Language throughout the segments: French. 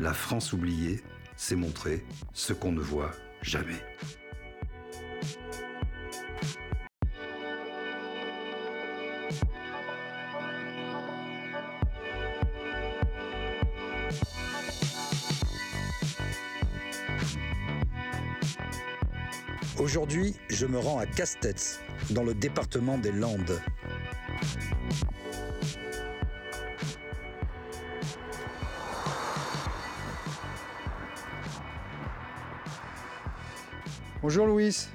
La France oubliée, c'est montrer ce qu'on ne voit jamais. Aujourd'hui, je me rends à Castets, dans le département des Landes. Bonjour Louis.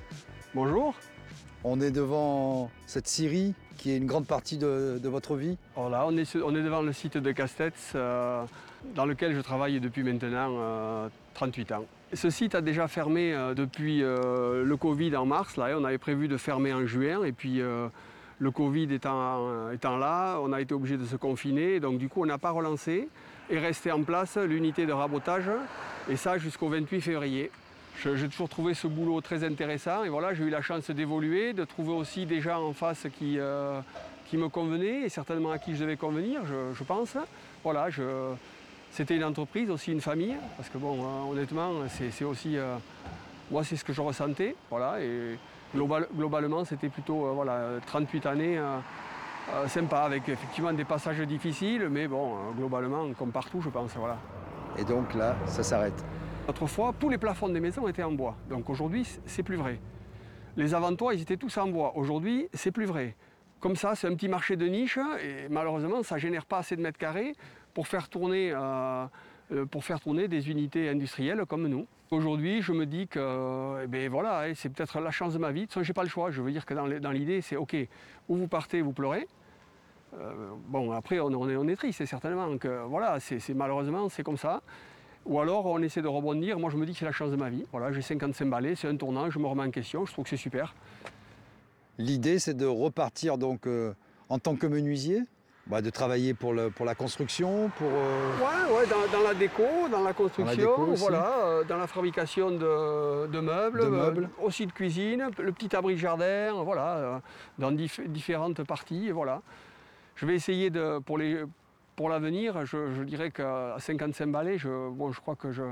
Bonjour. On est devant cette Syrie qui est une grande partie de, votre vie. Voilà, on est, on est devant le site de Castets euh, dans lequel je travaille depuis maintenant 38 euh, ans. Ce site a déjà fermé euh, depuis le Covid en mars. Là, on avait prévu de fermer en juin et puis le Covid étant, étant, là, on a été obligé de se confiner. Donc du coup, on n'a pas relancé et resté en place l'unité de rabotage et ça jusqu'au 28 février. J'ai toujours trouvé ce boulot très intéressant et voilà, j'ai eu la chance d'évoluer, de trouver aussi des gens en face qui, euh, qui me convenaient et certainement à qui je devais convenir, je, pense. Voilà, c'était une entreprise, aussi une famille, parce que bon, euh, honnêtement, c'est aussi, euh, moi c'est ce que je ressentais, voilà, et globalement c'était plutôt voilà, 38 années sympa, avec effectivement des passages difficiles, mais bon, globalement, comme partout, je pense, voilà. Et donc là, ça s'arrête Autrefois, tous les plafonds des maisons étaient en bois. Donc aujourd'hui, c'est plus vrai. Les avant-toits, ils étaient tous en bois. Aujourd'hui, c'est plus vrai. Comme ça, c'est un petit marché de niche et malheureusement, ça ne génère pas assez de mètres carrés pour faire tourner, euh, euh, pour faire tourner des unités industrielles comme nous. Aujourd'hui, je me dis que eh ben voilà, hein, c'est peut-être la chance de ma vie. Je n'ai pas le choix. Je veux dire que dans l'idée, c'est OK, où vous partez, vous pleurez. Euh, bon, après, on, est, on est triste, certainement. Que, voilà, malheureusement, c'est comme ça. Ou alors on essaie de rebondir. Moi je me dis que c'est la chance de ma vie. Voilà, j'ai 55 balais, c'est un tournant, je me remets en question, je trouve que c'est super. L'idée c'est de repartir donc euh, en tant que menuisier bah, de travailler pour, le, pour la construction, pour... Euh, ouais, ouais dans, la déco, dans la construction, dans voilà, euh, dans la fabrication de, meubles, aussi de cuisine, le petit abri jardin, voilà, dans différentes parties, voilà. Je vais essayer de, pour les, pour l'avenir, je, dirais qu'à 55 balais, je, bon, je crois que je,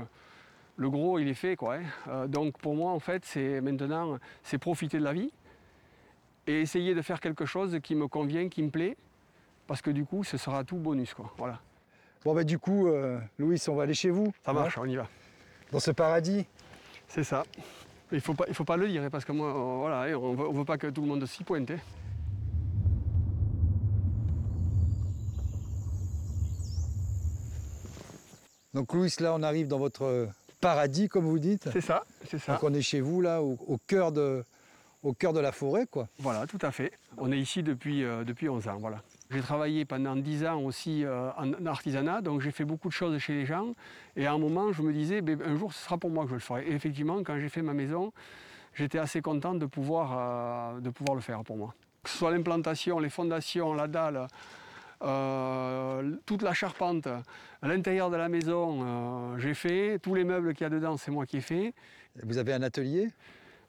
le gros, il est fait. Quoi, hein. euh, donc pour moi, en fait, c'est maintenant, c'est profiter de la vie et essayer de faire quelque chose qui me convient, qui me plaît, parce que du coup, ce sera tout bonus. Quoi, voilà. Bon, bah, du coup, euh, Louis, on va aller chez vous. Ça marche, on y va. Dans ce paradis C'est ça. Il ne faut, pas, il faut pas le dire, hein, parce que moi, euh, voilà, hein, ne veut pas que tout le monde s'y pointe. Donc Louis, là on arrive dans votre paradis comme vous dites. C'est ça, c'est ça. Donc on est chez vous là, au, cœur, de, au cœur de la forêt quoi. Voilà, tout à fait. On est ici depuis, euh, depuis 11 ans, voilà. J'ai travaillé pendant 10 ans aussi euh, en artisanat, donc j'ai fait beaucoup de choses chez les gens. Et à un moment, je me disais, ben, un jour, ce sera pour moi que je le ferai. Et effectivement, quand j'ai fait ma maison, j'étais assez content de pouvoir, euh, de pouvoir le faire pour moi. Que ce soit l'implantation, les fondations, la dalle, euh, toute la charpente à l'intérieur de la maison, euh, j'ai fait. Tous les meubles qu'il y a dedans, c'est moi qui ai fait. Vous avez un atelier?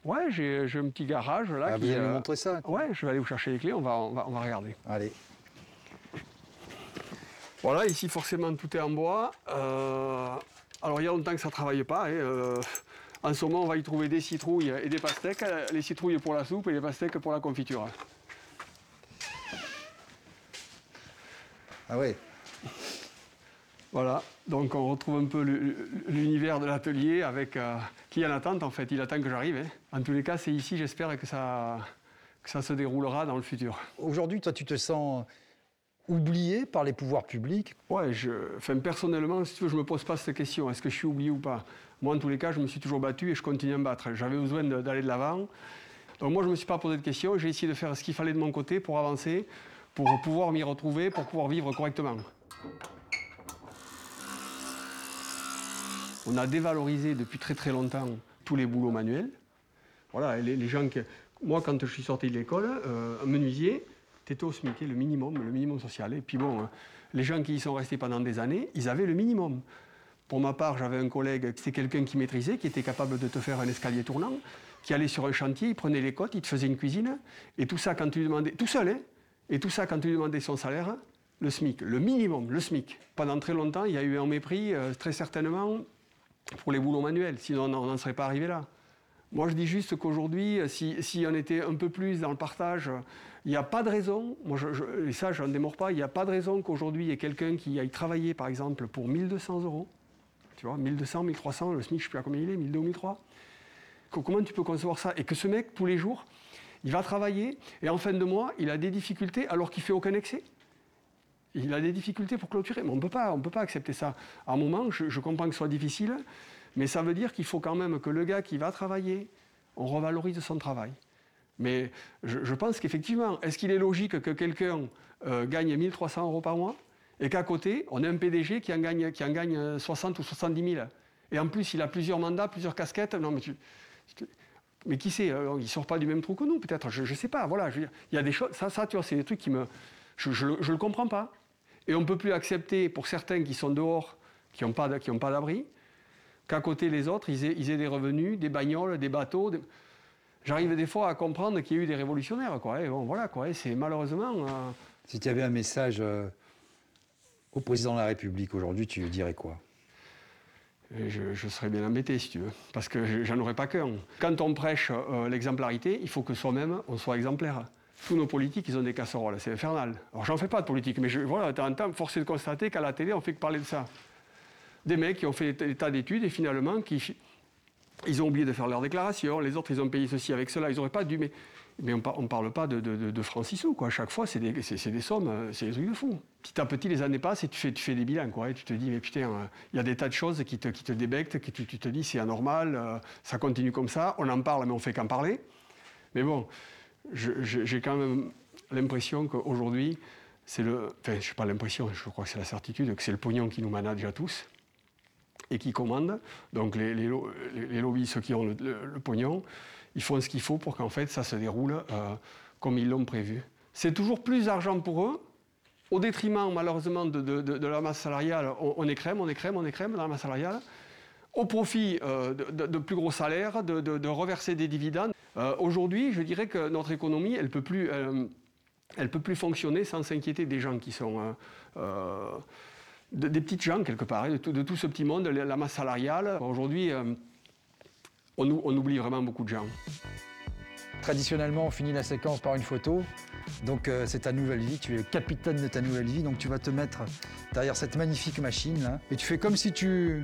Ouais, j'ai un petit garage là. Ah, vous allez me montrer ça Ouais, je vais aller vous chercher les clés, on va, on va, on va regarder. Allez. Voilà, ici forcément tout est en bois. Euh, alors il y a longtemps que ça ne travaille pas. Hein, en ce moment, on va y trouver des citrouilles et des pastèques. Les citrouilles pour la soupe et les pastèques pour la confiture. Ah oui. Voilà, donc on retrouve un peu l'univers de l'atelier avec euh, qui en attente en fait, il attend que j'arrive. Hein. En tous les cas, c'est ici, j'espère que ça, que ça se déroulera dans le futur. Aujourd'hui, toi, tu te sens oublié par les pouvoirs publics? Ouais, je, enfin, personnellement, si tu veux, je ne me pose pas cette question, est-ce que je suis oublié ou pas? Moi, en tous les cas, je me suis toujours battu et je continue à me battre. J'avais besoin d'aller de l'avant. Donc moi, je ne me suis pas posé de questions, j'ai essayé de faire ce qu'il fallait de mon côté pour avancer pour pouvoir m'y retrouver, pour pouvoir vivre correctement. on a dévalorisé depuis très très longtemps tous les boulots manuels. Voilà, les, gens qui... Moi, quand je suis sorti de l'école, euh, un menuisier, t'étais au SMIC, le minimum, le minimum social. Et puis bon, euh, les gens qui y sont restés pendant des années, ils avaient le minimum. Pour ma part, j'avais un collègue, c'était quelqu'un qui maîtrisait, qui était capable de te faire un escalier tournant, qui allait sur un chantier, il prenait les côtes, il te faisait une cuisine, et tout ça quand tu lui demandais, tout seul, hein, et tout ça quand tu lui demandais son salaire, le SMIC, le minimum, le SMIC. Pendant très longtemps, il y a eu un mépris, euh, très certainement, pour les boulots manuels, sinon on n'en serait pas arrivé là. Moi, je dis juste qu'aujourd'hui, si, on était un peu plus dans le partage, il n'y a pas de raison, moi et ça, je n'en démords pas, il n'y a pas de raison qu'aujourd'hui, il y ait quelqu'un qui aille travailler, par exemple, pour 1200 euros. Tu vois, 1200, 1300, le SMIC, je ne sais plus à combien il est, 1200 ou 1300. Comment tu peux concevoir ça? Et que ce mec, tous les jours, il va travailler, et en fin de mois, il a des difficultés alors qu'il fait aucun excès. Il a des difficultés pour clôturer. Mais on ne peut pas accepter ça. À un moment, je, comprends que ce soit difficile, mais ça veut dire qu'il faut quand même que le gars qui va travailler, on revalorise son travail. Mais je, pense qu'effectivement, est-ce qu'il est logique que quelqu'un euh, gagne 1300 euros par mois et qu'à côté, on ait un PDG qui en, gagne, qui en gagne 60 ou 70 000 Et en plus, il a plusieurs mandats, plusieurs casquettes. Non, mais, mais qui sait euh, Il ne sort pas du même trou que nous, peut-être. Je ne sais pas. Voilà, il y a des choses. Ça, tu vois, c'est des trucs qui me. Je ne le comprends pas. Et on ne peut plus accepter pour certains qui sont dehors, qui n'ont pas d'abri, qu'à côté les autres, ils aient, des revenus, des bagnoles, des bateaux. J'arrive des fois à comprendre qu'il y a eu des révolutionnaires. Et bon, voilà, c'est malheureusement. Euh, si tu avais un message euh, au président de la République aujourd'hui, tu lui dirais quoi? Je, serais bien embêté, si tu veux, parce que j'en aurais pas qu'un. Quand on prêche euh, l'exemplarité, il faut que soi-même, on soit exemplaire. Tous nos politiques, ils ont des casseroles, c'est infernal. Alors, j'en fais pas de politique, mais je, voilà, de temps en temps, force est de constater qu'à la télé, on fait que parler de ça des mecs qui ont fait des tas d'études et finalement qui, ils ont oublié de faire leur déclaration, les autres ils ont payé ceci avec cela, ils n'auraient pas dû, mais, on ne parle pas de, de, de quoi. Chaque fois, c'est des, sommes, euh, c'est des trucs de fou. Petit à petit, les années passent et tu fais, tu fais des bilans, quoi. Et tu te dis, mais putain, euh, il y a des tas de choses qui te, débectent, tu, te dis, c'est anormal, euh, ça continue comme ça, on en parle, mais on fait qu'en parler. Mais bon, j'ai quand même l'impression qu'aujourd'hui, c'est le. Enfin, je n'ai pas l'impression, je crois que c'est la certitude, que c'est le pognon qui nous manage à tous et qui commandent. Donc les, les, lobbies, ceux qui ont le, pognon, ils font ce qu'il faut pour qu'en fait ça se déroule euh, comme ils l'ont prévu. C'est toujours plus d'argent pour eux, au détriment malheureusement de, la masse salariale. On, écrème, on écrème, on écrème dans la masse salariale, au profit euh, de, plus gros salaires, de, reverser des dividendes. Euh, aujourd'hui, je dirais que notre économie, elle ne peut, elle peut plus fonctionner sans s'inquiéter des gens qui sont des petites gens quelque part, hein, de, tout, ce petit monde, la, masse salariale. Aujourd'hui, euh, on, oublie vraiment beaucoup de gens. Traditionnellement, on finit la séquence par une photo. Donc euh, c'est ta nouvelle vie, tu es le capitaine de ta nouvelle vie, donc tu vas te mettre derrière cette magnifique machine là, et tu fais comme si tu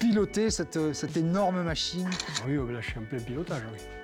pilotais cette, cette énorme machine. Oui, là je suis en plein pilotage, oui.